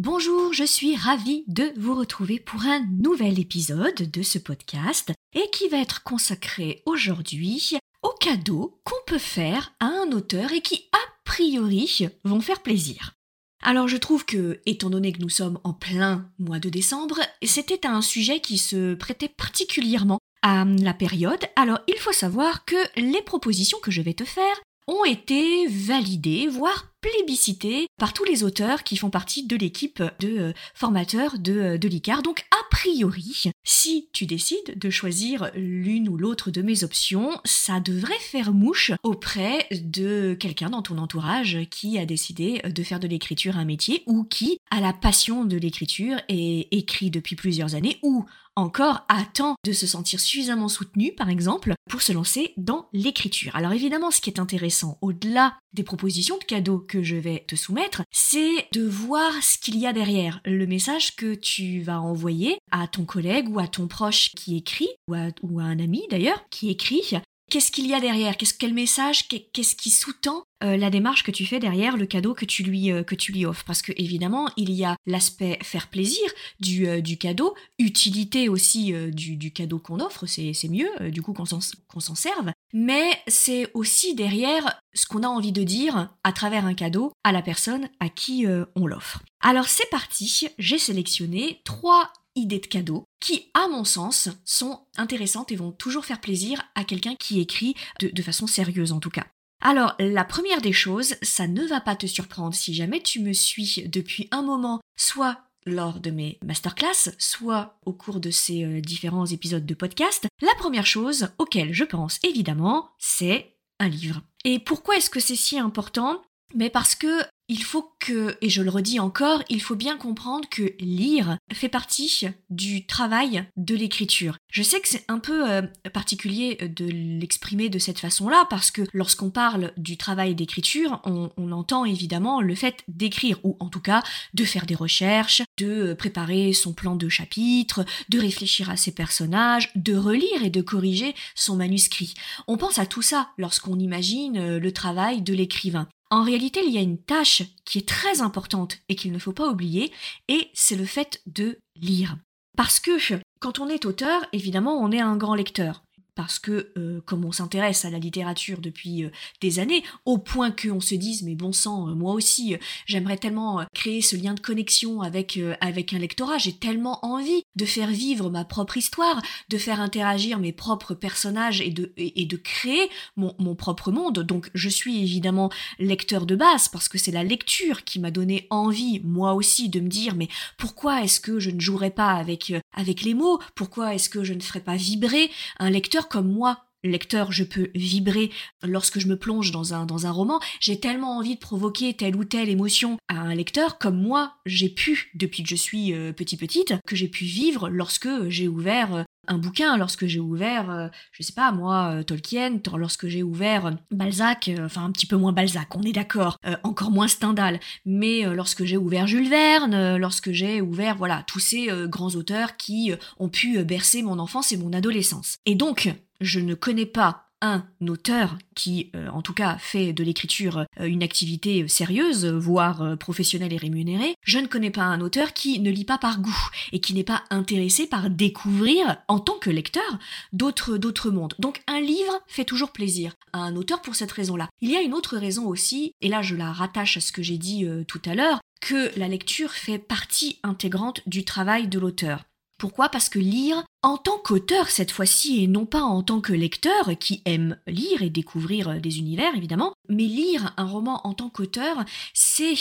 Bonjour, je suis ravie de vous retrouver pour un nouvel épisode de ce podcast et qui va être consacré aujourd'hui aux cadeaux qu'on peut faire à un auteur et qui, a priori, vont faire plaisir. Alors je trouve que, étant donné que nous sommes en plein mois de décembre, c'était un sujet qui se prêtait particulièrement à la période. Alors il faut savoir que les propositions que je vais te faire ont été validés, voire plébiscités par tous les auteurs qui font partie de l'équipe de euh, formateurs de, euh, de l'ICAR. Donc a priori, si tu décides de choisir l'une ou l'autre de mes options, ça devrait faire mouche auprès de quelqu'un dans ton entourage qui a décidé de faire de l'écriture un métier ou qui a la passion de l'écriture et écrit depuis plusieurs années ou encore attend de se sentir suffisamment soutenu, par exemple, pour se lancer dans l'écriture. Alors évidemment, ce qui est intéressant, au-delà des propositions de cadeaux que je vais te soumettre, c'est de voir ce qu'il y a derrière, le message que tu vas envoyer à ton collègue ou à ton proche qui écrit, ou à, ou à un ami d'ailleurs, qui écrit, Qu'est-ce qu'il y a derrière? Qu'est-ce quel message? Qu'est-ce qui sous-tend euh, la démarche que tu fais derrière le cadeau que tu lui euh, que tu lui offres? Parce que évidemment, il y a l'aspect faire plaisir du, euh, cadeau, utilité aussi du, du, cadeau qu'on offre, c'est mieux du coup qu'on s'en serve. Mais c'est aussi derrière ce qu'on a envie de dire à travers un cadeau à la personne à qui on l'offre. Alors c'est parti, j'ai sélectionné trois idées de cadeaux qui, à mon sens, sont intéressantes et vont toujours faire plaisir à quelqu'un qui écrit de, façon sérieuse en tout cas. Alors, la première des choses, ça ne va pas te surprendre si jamais tu me suis depuis un moment, soit lors de mes masterclass, soit au cours de ces euh, différents épisodes de podcast. La première chose auquel je pense évidemment, c'est un livre. Et pourquoi est-ce que c'est si important? Mais parce que il faut que, et je le redis encore, il faut bien comprendre que lire fait partie du travail de l'écriture. Je sais que c'est un peu euh, particulier de l'exprimer de cette façon-là, parce que lorsqu'on parle du travail d'écriture, on, on, entend évidemment le fait d'écrire, ou en tout cas de faire des recherches, de préparer son plan de chapitre, de réfléchir à ses personnages, de relire et de corriger son manuscrit. On pense à tout ça lorsqu'on imagine le travail de l'écrivain. En réalité, il y a une tâche qui est très importante et qu'il ne faut pas oublier, et c'est le fait de lire. Parce que quand on est auteur, évidemment, on est un grand lecteur parce que euh, comme on s'intéresse à la littérature depuis euh, des années, au point qu'on se dise mais bon sang, euh, moi aussi, j'aimerais tellement créer ce lien de connexion avec avec un lectorat, j'ai tellement envie de faire vivre ma propre histoire, de faire interagir mes propres personnages et de et, de créer mon, mon propre monde. Donc je suis évidemment lecteur de base parce que c'est la lecture qui m'a donné envie moi aussi de me dire mais pourquoi est-ce que je ne jouerais pas avec avec les mots? Pourquoi est-ce que je ne ferais pas vibrer un lecteur? Comme moi, lecteur, je peux vibrer lorsque je me plonge dans un, dans un roman. J'ai tellement envie de provoquer telle ou telle émotion à un lecteur, comme moi, j'ai pu, depuis que je suis euh, petit petite, que j'ai pu vivre lorsque j'ai ouvert euh, un bouquin, lorsque j'ai ouvert, euh, je sais pas moi, Tolkien, lorsque j'ai ouvert Balzac, enfin un petit peu moins Balzac, on est d'accord, encore moins Stendhal, mais lorsque j'ai ouvert Jules Verne, lorsque j'ai ouvert, voilà, tous ces grands auteurs qui ont pu bercer mon enfance et mon adolescence. Et donc, je ne connais pas un auteur qui, euh, en tout cas, fait de l'écriture euh, une activité sérieuse, voire euh, professionnelle et rémunérée, je ne connais pas un auteur qui ne lit pas par goût et qui n'est pas intéressé par découvrir, en tant que lecteur, d'autres, d'autres mondes. Donc un livre fait toujours plaisir à un auteur pour cette raison-là. Il y a une autre raison aussi, et là je la rattache à ce que j'ai dit tout à l'heure, que la lecture fait partie intégrante du travail de l'auteur. Pourquoi? Parce que lire, en tant qu'auteur cette fois-ci et non pas en tant que lecteur qui aime lire et découvrir des univers évidemment, mais lire un roman en tant qu'auteur, c'est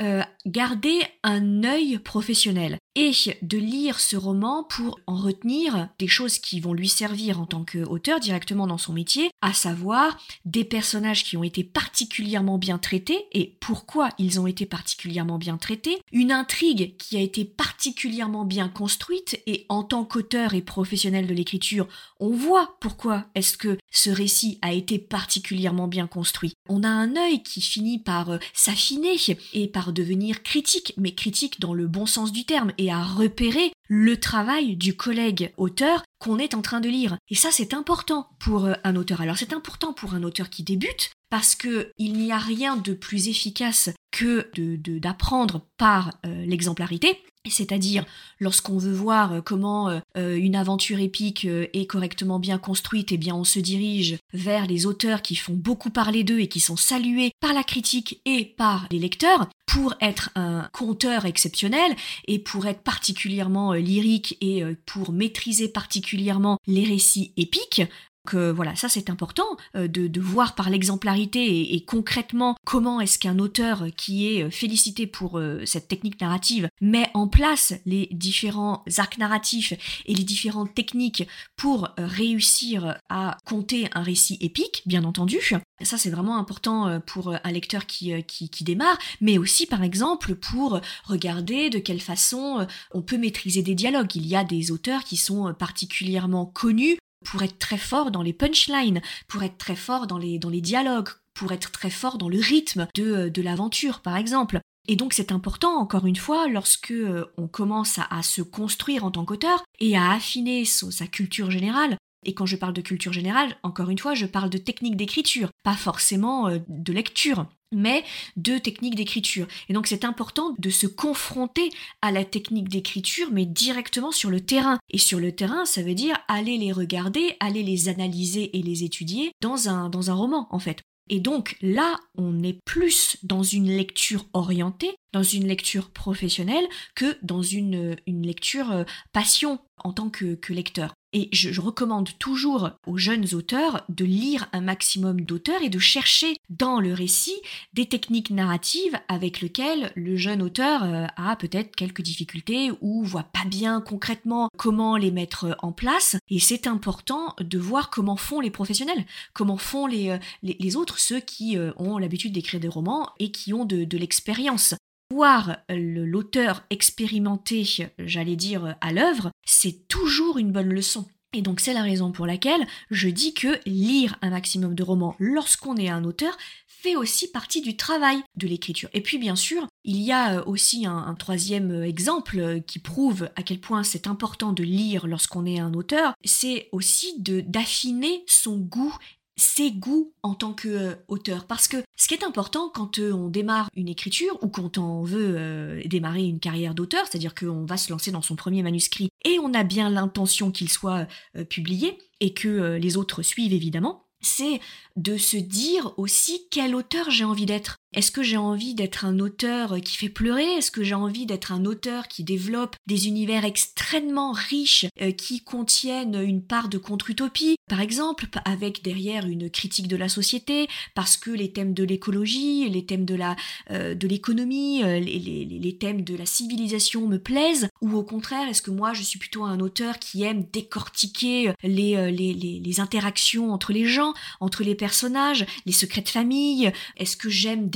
euh, garder un œil professionnel et de lire ce roman pour en retenir des choses qui vont lui servir en tant qu'auteur directement dans son métier, à savoir des personnages qui ont été particulièrement bien traités et pourquoi ils ont été particulièrement bien traités, une intrigue qui a été particulièrement bien construite et en tant qu'auteur et professionnel de l'écriture, on voit pourquoi est-ce que ce récit a été particulièrement bien construit. On a un œil qui finit par euh, s'affiner et par devenir critique, mais critique dans le bon sens du terme et à repérer le travail du collègue auteur qu'on est en train de lire. Et ça, c'est important pour euh, un auteur. Alors, c'est important pour un auteur qui débute parce que il n'y a rien de plus efficace que d'apprendre par euh, l'exemplarité. C'est-à-dire, lorsqu'on veut voir euh, comment une aventure épique est correctement bien construite, eh bien on se dirige vers les auteurs qui font beaucoup parler d'eux et qui sont salués par la critique et par les lecteurs pour être un conteur exceptionnel et pour être particulièrement lyrique et pour maîtriser particulièrement les récits épiques, que voilà, ça c'est important euh, de, voir par l'exemplarité et, concrètement comment est-ce qu'un auteur qui est euh, félicité pour euh, cette technique narrative met en place les différents arcs narratifs et les différentes techniques pour réussir à conter un récit épique, bien entendu. Ça c'est vraiment important pour un lecteur qui, qui démarre, mais aussi par exemple pour regarder de quelle façon on peut maîtriser des dialogues. Il y a des auteurs qui sont particulièrement connus pour être très fort dans les punchlines, pour être très fort dans les, dialogues, pour être très fort dans le rythme de, euh, de l'aventure, par exemple. Et donc c'est important, encore une fois, lorsque euh, on commence à, se construire en tant qu'auteur et à affiner sa culture générale. Et quand je parle de culture générale, encore une fois, je parle de technique d'écriture, pas forcément euh, de lecture mais de techniques d'écriture. Et donc c'est important de se confronter à la technique d'écriture, mais directement sur le terrain. Et sur le terrain, ça veut dire aller les regarder, aller les analyser et les étudier dans un, dans un roman, en fait. Et donc là, on est plus dans une lecture orientée, dans une lecture professionnelle, que dans une, une lecture euh, passion en tant que, que lecteur. Et je, recommande toujours aux jeunes auteurs de lire un maximum d'auteurs et de chercher dans le récit des techniques narratives avec lesquelles le jeune auteur euh, a peut-être quelques difficultés ou voit pas bien concrètement comment les mettre en place. Et c'est important de voir comment font les professionnels, comment font les, euh, les, autres, ceux qui euh, ont l'habitude d'écrire des romans et qui ont de, de l'expérience voir l'auteur expérimenté, j'allais dire, à l'œuvre, c'est toujours une bonne leçon. Et donc c'est la raison pour laquelle je dis que lire un maximum de romans lorsqu'on est un auteur fait aussi partie du travail de l'écriture. Et puis bien sûr, il y a euh, aussi un, troisième euh, exemple euh, qui prouve à quel point c'est important de lire lorsqu'on est un auteur, c'est aussi de d'affiner son goût ses goûts en tant qu'auteur. Parce que ce qui est important quand euh, on démarre une écriture ou quand on veut euh, démarrer une carrière d'auteur, c'est-à-dire qu'on va se lancer dans son premier manuscrit et on a bien l'intention qu'il soit euh, publié et que les autres suivent évidemment, c'est de se dire aussi quel auteur j'ai envie d'être. Est-ce que j'ai envie d'être un auteur qui fait pleurer? Est-ce que j'ai envie d'être un auteur qui développe des univers extrêmement riches euh, qui contiennent une part de contre-utopie, par exemple, avec derrière une critique de la société, parce que les thèmes de l'écologie, les thèmes de la euh, de l'économie, euh, les, les, les, thèmes de la civilisation me plaisent? Ou au contraire, est-ce que moi je suis plutôt un auteur qui aime décortiquer les, les, les interactions entre les gens, entre les personnages, les secrets de famille? Est-ce que j'aime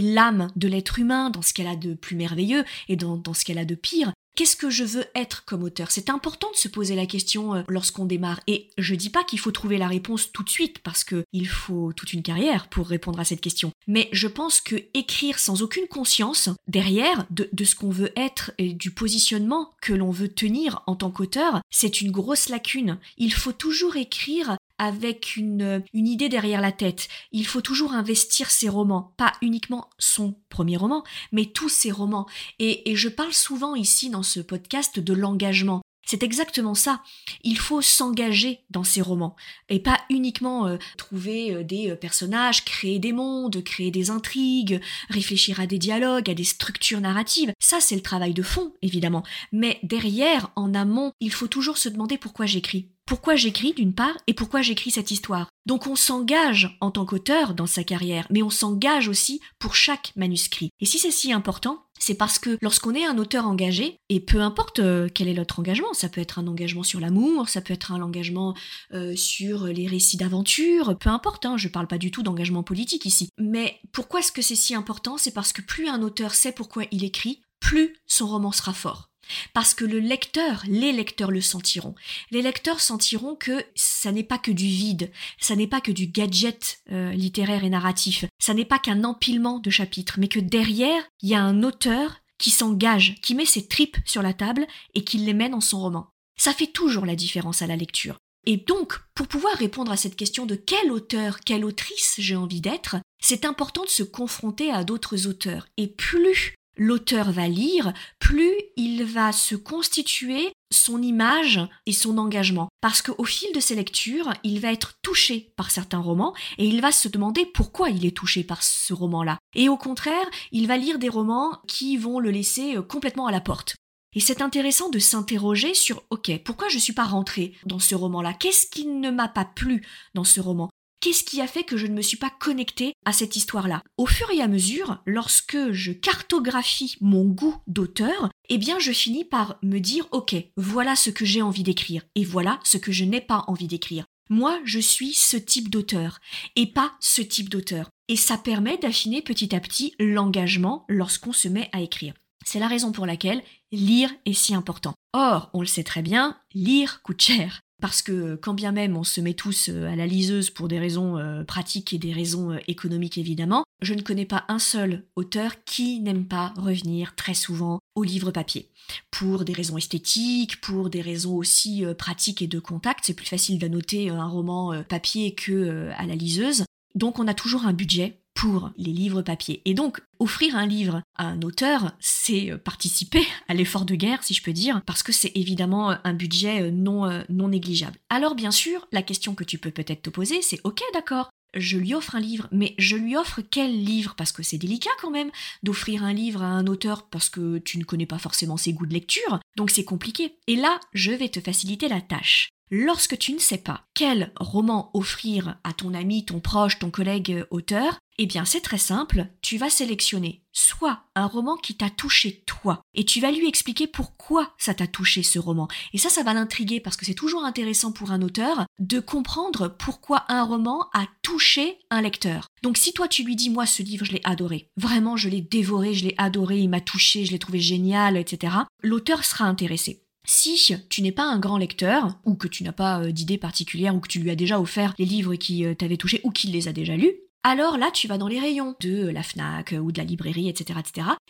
l'âme de l'être humain dans ce qu'elle a de plus merveilleux et dans, ce qu'elle a de pire Qu'est-ce que je veux être comme auteur? C'est important de se poser la question euh, lorsqu'on démarre. Et je dis pas qu'il faut trouver la réponse tout de suite parce que il faut toute une carrière pour répondre à cette question. Mais je pense que écrire sans aucune conscience derrière de, de ce qu'on veut être et du positionnement que l'on veut tenir en tant qu'auteur, c'est une grosse lacune. Il faut toujours écrire avec une, une idée derrière la tête. Il faut toujours investir ses romans, pas uniquement son premier roman, mais tous ses romans. Et, et je parle souvent ici dans ce podcast de l'engagement. C'est exactement ça. Il faut s'engager dans ces romans et pas uniquement euh, trouver euh, des euh, personnages, créer des mondes, créer des intrigues, réfléchir à des dialogues, à des structures narratives. Ça, c'est le travail de fond, évidemment. Mais derrière, en amont, il faut toujours se demander pourquoi j'écris pourquoi j'écris d'une part et pourquoi j'écris cette histoire. Donc on s'engage en tant qu'auteur dans sa carrière, mais on s'engage aussi pour chaque manuscrit. Et si c'est si important, c'est parce que lorsqu'on est un auteur engagé, et peu importe euh, quel est notre engagement, ça peut être un engagement sur l'amour, ça peut être un engagement euh, sur les récits d'aventure, peu importe, hein, je parle pas du tout d'engagement politique ici. Mais pourquoi est-ce que c'est si important? C'est parce que plus un auteur sait pourquoi il écrit, plus son roman sera fort. Parce que le lecteur, les lecteurs le sentiront. Les lecteurs sentiront que ça n'est pas que du vide, ça n'est pas que du gadget euh, littéraire et narratif, ça n'est pas qu'un empilement de chapitres, mais que derrière, il y a un auteur qui s'engage, qui met ses tripes sur la table et qui les met dans son roman. Ça fait toujours la différence à la lecture. Et donc, pour pouvoir répondre à cette question de quel auteur, quelle autrice j'ai envie d'être, c'est important de se confronter à d'autres auteurs. Et plus l'auteur va lire, plus il va se constituer son image et son engagement. Parce qu'au fil de ses lectures, il va être touché par certains romans et il va se demander pourquoi il est touché par ce roman-là. Et au contraire, il va lire des romans qui vont le laisser euh, complètement à la porte. Et c'est intéressant de s'interroger sur OK, pourquoi je ne suis pas rentré dans ce roman-là? Qu'est-ce qui ne m'a pas plu dans ce roman? Qu'est-ce qui a fait que je ne me suis pas connectée à cette histoire-là? Au fur et à mesure, lorsque je cartographie mon goût d'auteur, eh bien je finis par me dire OK, voilà ce que j'ai envie d'écrire et voilà ce que je n'ai pas envie d'écrire. Moi, je suis ce type d'auteur et pas ce type d'auteur. Et ça permet d'affiner petit à petit l'engagement lorsqu'on se met à écrire. C'est la raison pour laquelle lire est si important. Or, on le sait très bien, lire coûte cher. Parce que quand bien même on se met tous euh, à la liseuse pour des raisons euh, pratiques et des raisons euh, économiques évidemment, je ne connais pas un seul auteur qui n'aime pas revenir très souvent au livre papier. Pour des raisons esthétiques, pour des raisons aussi pratiques et de contact, c'est plus facile d'annoter un roman papier que à la liseuse. Donc on a toujours un budget pour les livres papier. Et donc, offrir un livre à un auteur, c'est euh, participer à l'effort de guerre, si je peux dire, parce que c'est évidemment euh, un budget euh, non, non négligeable. Alors, bien sûr, la question que tu peux peut-être te poser, c'est ok, d'accord, je lui offre un livre, mais je lui offre quel livre? Parce que c'est délicat quand même d'offrir un livre à un auteur parce que tu ne connais pas forcément ses goûts de lecture, donc c'est compliqué. Et là, je vais te faciliter la tâche. Lorsque tu ne sais pas quel roman offrir à ton ami, ton proche, ton collègue auteur, eh bien c'est très simple, tu vas sélectionner soit un roman qui t'a touché toi, et tu vas lui expliquer pourquoi ça t'a touché ce roman. Et ça, ça va l'intriguer parce que c'est toujours intéressant pour un auteur de comprendre pourquoi un roman a touché un lecteur. Donc si toi tu lui dis moi ce livre je l'ai adoré, vraiment je l'ai dévoré, je l'ai adoré, il m'a touché, je l'ai trouvé génial, etc., l'auteur sera intéressé. Si tu n'es pas un grand lecteur, ou que tu n'as pas euh, d'idée particulière, ou que tu lui as déjà offert les livres qui euh, t'avaient touché, ou qu'il les a déjà lus, alors là, tu vas dans les rayons de la FNAC euh, ou de la librairie, etc..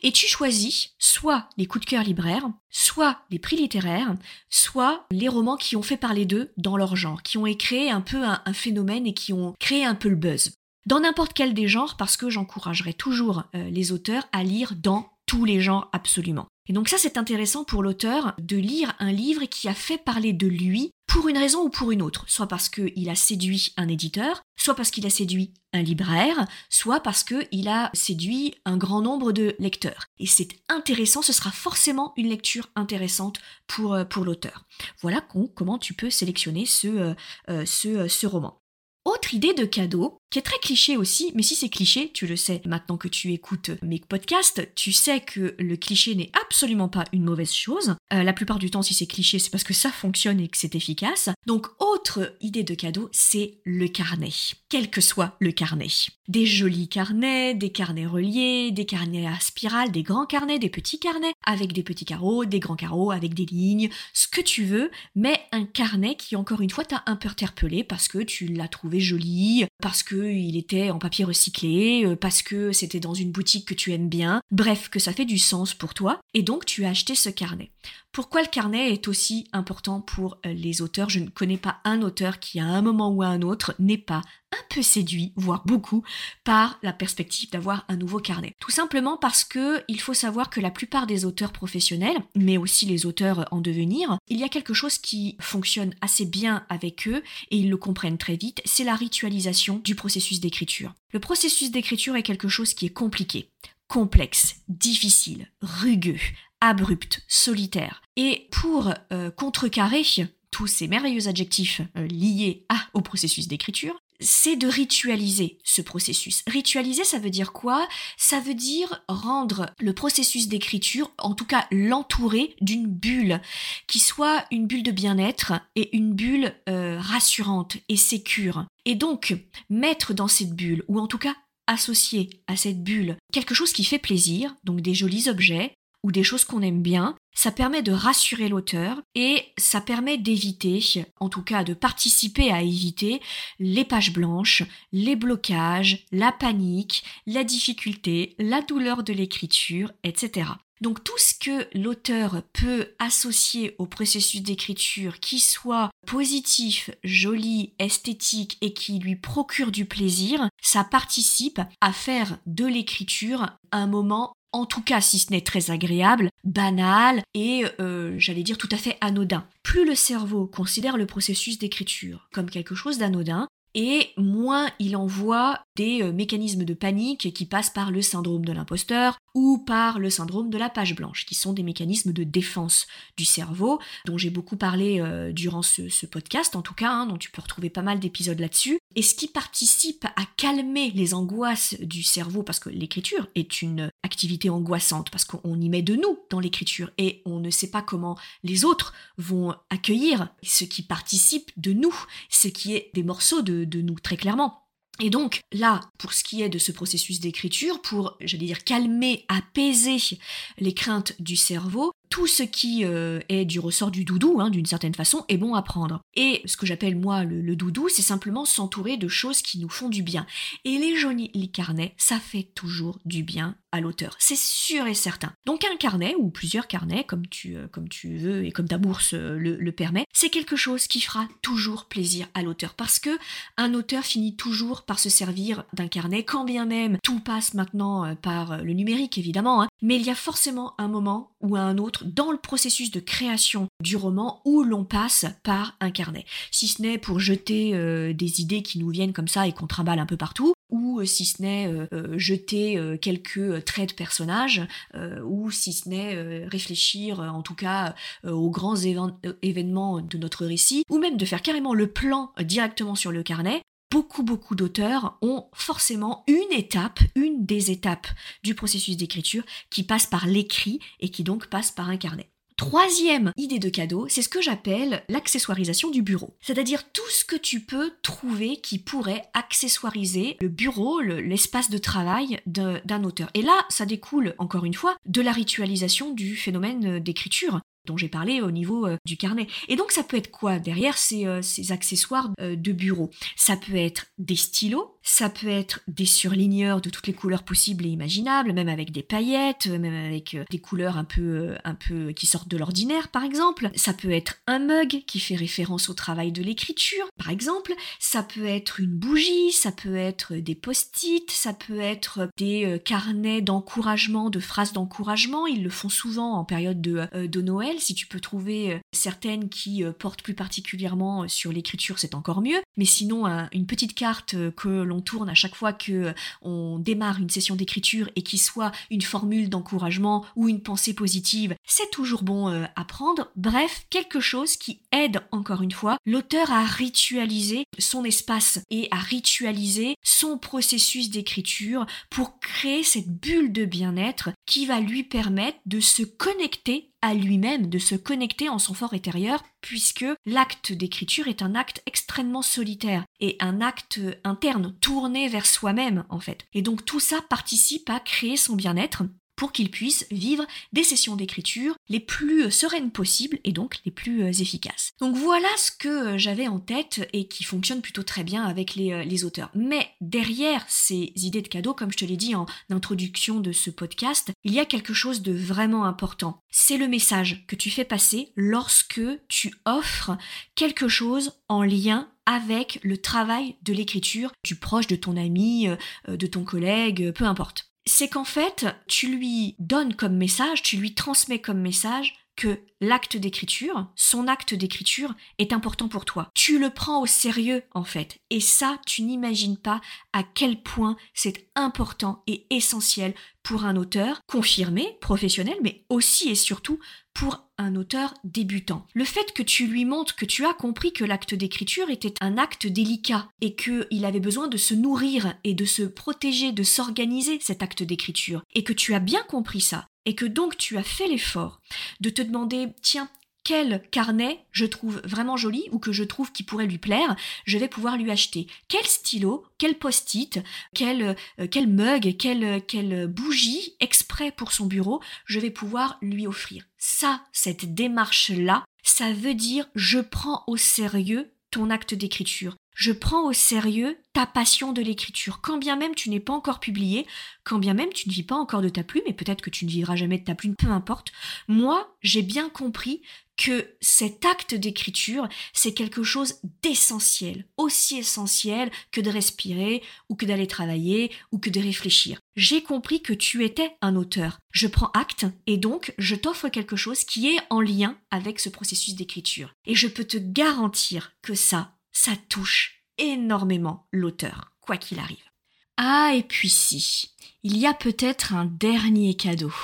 Et tu choisis soit les coups de cœur libraires, soit les prix littéraires, soit les romans qui ont fait parler d'eux dans leur genre, qui ont créé un peu un, phénomène et qui ont créé un peu le buzz. Dans n'importe quel des genres, parce que j'encouragerai toujours les auteurs à lire dans tous les genres absolument. Et donc ça, c'est intéressant pour l'auteur de lire un livre qui a fait parler de lui pour une raison ou pour une autre, soit parce qu'il a séduit un éditeur, soit parce qu'il a séduit un libraire, soit parce qu'il a séduit un grand nombre de lecteurs. Et c'est intéressant, ce sera forcément une lecture intéressante pour, euh, l'auteur. Voilà comment tu peux sélectionner euh, euh, ce roman. Autre idée de cadeau, qui est très cliché aussi, mais si c'est cliché, tu le sais maintenant que tu écoutes mes podcasts, tu sais que le cliché n'est absolument pas une mauvaise chose. Euh, la plupart du temps, si c'est cliché, c'est parce que ça fonctionne et que c'est efficace. Donc, autre idée de cadeau, c'est le carnet. Quel que soit le carnet. Des jolis carnets, des carnets reliés, des carnets à spirale, des grands carnets, des petits carnets, avec des petits carreaux, des grands carreaux, avec des lignes, ce que tu veux, mais un carnet qui, encore une fois, t'a un peu interpellé parce que tu l'as trouvé joli, parce que il était en papier recyclé, euh, parce que c'était dans une boutique que tu aimes bien, bref, que ça fait du sens pour toi, et donc tu as acheté ce carnet. Pourquoi le carnet est aussi important pour euh, les auteurs? Je ne connais pas un auteur qui à un moment ou à un autre n'ait pas un peu séduit, voire beaucoup, par la perspective d'avoir un nouveau carnet. Tout simplement parce que il faut savoir que la plupart des auteurs professionnels, mais aussi les auteurs en devenir, il y a quelque chose qui fonctionne assez bien avec eux et ils le comprennent très vite, c'est la ritualisation du processus d'écriture. Le processus d'écriture est quelque chose qui est compliqué, complexe, difficile, rugueux, abrupt, solitaire. Et pour euh, contrecarrer tous ces merveilleux adjectifs euh, liés à, au processus d'écriture, c'est de ritualiser ce processus. Ritualiser, ça veut dire quoi? Ça veut dire rendre le processus d'écriture, en tout cas l'entourer d'une bulle, qui soit une bulle de bien-être et une bulle euh, rassurante et sécure. Et donc, mettre dans cette bulle, ou en tout cas associer à cette bulle quelque chose qui fait plaisir, donc des jolis objets, ou des choses qu'on aime bien, ça permet de rassurer l'auteur et ça permet d'éviter, en tout cas de participer à éviter les pages blanches, les blocages, la panique, la difficulté, la douleur de l'écriture, etc. Donc tout ce que l'auteur peut associer au processus d'écriture qui soit positif, joli, esthétique et qui lui procure du plaisir, ça participe à faire de l'écriture un moment en tout cas si ce n'est très agréable, banal et euh, j'allais dire tout à fait anodin. Plus le cerveau considère le processus d'écriture comme quelque chose d'anodin, et moins il envoie des euh, mécanismes de panique qui passent par le syndrome de l'imposteur ou par le syndrome de la page blanche, qui sont des mécanismes de défense du cerveau, dont j'ai beaucoup parlé euh, durant ce, podcast, en tout cas, hein, dont tu peux retrouver pas mal d'épisodes là-dessus, et ce qui participe à calmer les angoisses du cerveau, parce que l'écriture est une activité angoissante, parce qu'on y met de nous dans l'écriture, et on ne sait pas comment les autres vont accueillir ce qui participe de nous, ce qui est des morceaux de, nous, très clairement. Et donc là, pour ce qui est de ce processus d'écriture, pour, j'allais dire, calmer, apaiser les craintes du cerveau, tout ce qui euh, est du ressort du doudou, hein, d'une certaine façon, est bon à prendre. Et ce que j'appelle moi le, doudou, c'est simplement s'entourer de choses qui nous font du bien. Et les jolis carnets, ça fait toujours du bien à l'auteur, c'est sûr et certain. Donc un carnet ou plusieurs carnets, comme tu, euh, veux et comme ta bourse euh, le, permet, c'est quelque chose qui fera toujours plaisir à l'auteur, parce que un auteur finit toujours par se servir d'un carnet, quand bien même tout passe maintenant par le numérique évidemment, hein, mais il y a forcément un moment ou un autre dans le processus de création du roman où l'on passe par un carnet. Si ce n'est pour jeter euh, des idées qui nous viennent comme ça et qu'on trimballe un peu partout, ou euh, si ce n'est euh, jeter quelques traits de personnages, ou si ce n'est réfléchir en tout cas aux grands événements de notre récit, ou même de faire carrément le plan directement sur le carnet, beaucoup beaucoup d'auteurs ont forcément une étape, une des étapes du processus d'écriture qui passe par l'écrit et qui donc passe par un carnet. Troisième idée de cadeau, c'est ce que j'appelle l'accessoirisation du bureau. C'est-à-dire tout ce que tu peux trouver qui pourrait accessoiriser le bureau, l'espace de travail d'un auteur. Et là, ça découle, encore une fois, de la ritualisation du phénomène d'écriture dont j'ai parlé au niveau euh, du carnet. Et donc ça peut être quoi derrière ces, euh, ces accessoires euh, de bureau? Ça peut être des stylos, ça peut être des surligneurs de toutes les couleurs possibles et imaginables, même avec des paillettes, même avec des couleurs un peu, un peu qui sortent de l'ordinaire, par exemple. Ça peut être un mug qui fait référence au travail de l'écriture, par exemple. Ça peut être une bougie, ça peut être des post-it, ça peut être des carnets d'encouragement, de phrases d'encouragement. Ils le font souvent en période de, de Noël si tu peux trouver euh, certaines qui euh, portent plus particulièrement euh, sur l'écriture, c'est encore mieux. Mais sinon, une petite carte que l'on tourne à chaque fois que on démarre une session d'écriture et qui soit une formule d'encouragement ou une pensée positive, c'est toujours bon à prendre. Bref, quelque chose qui aide encore une fois l'auteur à ritualiser son espace et à ritualiser son processus d'écriture pour créer cette bulle de bien-être qui va lui permettre de se connecter à lui-même, de se connecter en son fort intérieur, puisque l'acte d'écriture est un acte extrêmement solitaire et un acte interne, tourné vers soi-même en fait. Et donc tout ça participe à créer son bien-être pour qu'il puisse vivre des sessions d'écriture les plus sereines possibles et donc les plus euh, efficaces. Donc voilà ce que euh, j'avais en tête et qui fonctionne plutôt très bien avec les, euh, auteurs. Mais derrière ces idées de cadeaux, comme je te l'ai dit en introduction de ce podcast, il y a quelque chose de vraiment important. C'est le message que tu fais passer lorsque tu offres quelque chose en lien avec le travail de l'écriture du proche, de ton ami, euh, de ton collègue, peu importe. C'est qu'en fait, tu lui donnes comme message, tu lui transmets comme message que l'acte d'écriture, son acte d'écriture est important pour toi. Tu le prends au sérieux en fait. Et ça, tu n'imagines pas à quel point c'est important et essentiel pour un auteur confirmé, professionnel, mais aussi et surtout pour un auteur débutant. Le fait que tu lui montres que tu as compris que l'acte d'écriture était un acte délicat et qu'il avait besoin de se nourrir et de se protéger, de s'organiser cet acte d'écriture, et que tu as bien compris ça, et que donc tu as fait l'effort de te demander, tiens, quel carnet je trouve vraiment joli ou que je trouve qui pourrait lui plaire, je vais pouvoir lui acheter. Quel stylo, quel post-it, quel, euh, quel mug, quelle, quelle bougie exprès pour son bureau, je vais pouvoir lui offrir. Ça, cette démarche-là, ça veut dire je prends au sérieux ton acte d'écriture. Je prends au sérieux ta passion de l'écriture. Quand bien même tu n'es pas encore publié, quand bien même tu ne vis pas encore de ta plume, et peut-être que tu ne vivras jamais de ta plume, peu importe, moi j'ai bien compris que cet acte d'écriture, c'est quelque chose d'essentiel, aussi essentiel que de respirer, ou que d'aller travailler, ou que de réfléchir. J'ai compris que tu étais un auteur. Je prends acte, et donc je t'offre quelque chose qui est en lien avec ce processus d'écriture. Et je peux te garantir que ça, ça touche énormément l'auteur, quoi qu'il arrive. Ah, et puis si, il y a peut-être un dernier cadeau.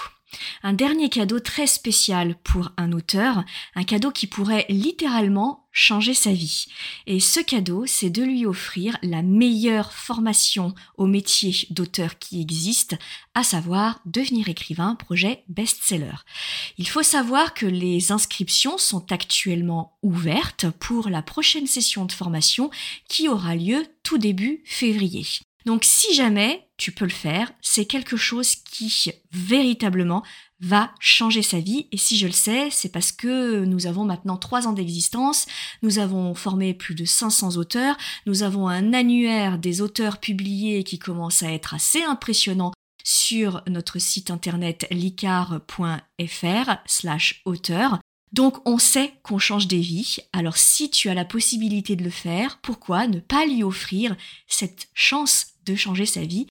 Un dernier cadeau très spécial pour un auteur, un cadeau qui pourrait littéralement changer sa vie. Et ce cadeau, c'est de lui offrir la meilleure formation au métier d'auteur qui existe, à savoir devenir écrivain, projet best-seller. Il faut savoir que les inscriptions sont actuellement ouvertes pour la prochaine session de formation qui aura lieu tout début février. Donc si jamais tu peux le faire, c'est quelque chose qui véritablement va changer sa vie. Et si je le sais, c'est parce que nous avons maintenant trois ans d'existence, nous avons formé plus de 500 auteurs, nous avons un annuaire des auteurs publiés qui commence à être assez impressionnant sur notre site internet licar.fr slash auteur. Donc on sait qu'on change des vies, alors si tu as la possibilité de le faire, pourquoi ne pas lui offrir cette chance de changer sa vie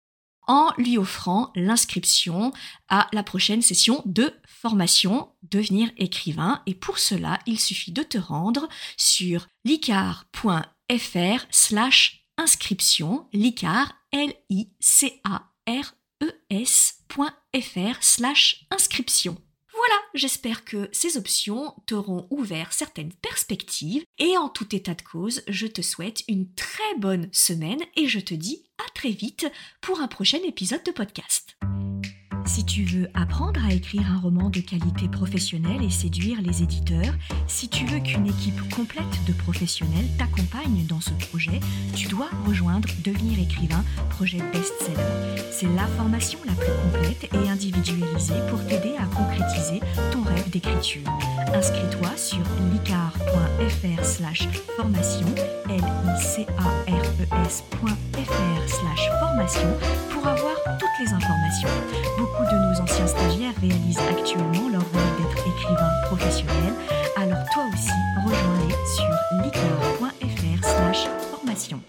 en lui offrant l'inscription à la prochaine session de formation devenir écrivain. Et pour cela il suffit de te rendre sur licar.fr slash inscription licar l i c a r e s.fr slash inscription j'espère que ces options t'auront ouvert certaines perspectives et en tout état de cause, je te souhaite une très bonne semaine et je te dis à très vite pour un prochain épisode de podcast. Si tu veux apprendre à écrire un roman de qualité professionnelle et séduire les éditeurs, si tu veux qu'une équipe complète de professionnels t'accompagne dans ce projet, doit rejoindre Devenir écrivain, projet best-seller. C'est la formation la plus complète et individualisée pour t'aider à concrétiser ton rêve d'écriture. Inscris-toi sur licar.fr slash formation, licares.fr slash formation pour avoir toutes les informations. Beaucoup de nos anciens stagiaires réalisent actuellement leur rêve d'être écrivain professionnel, alors toi aussi, rejoins-les sur licar.fr slash formation.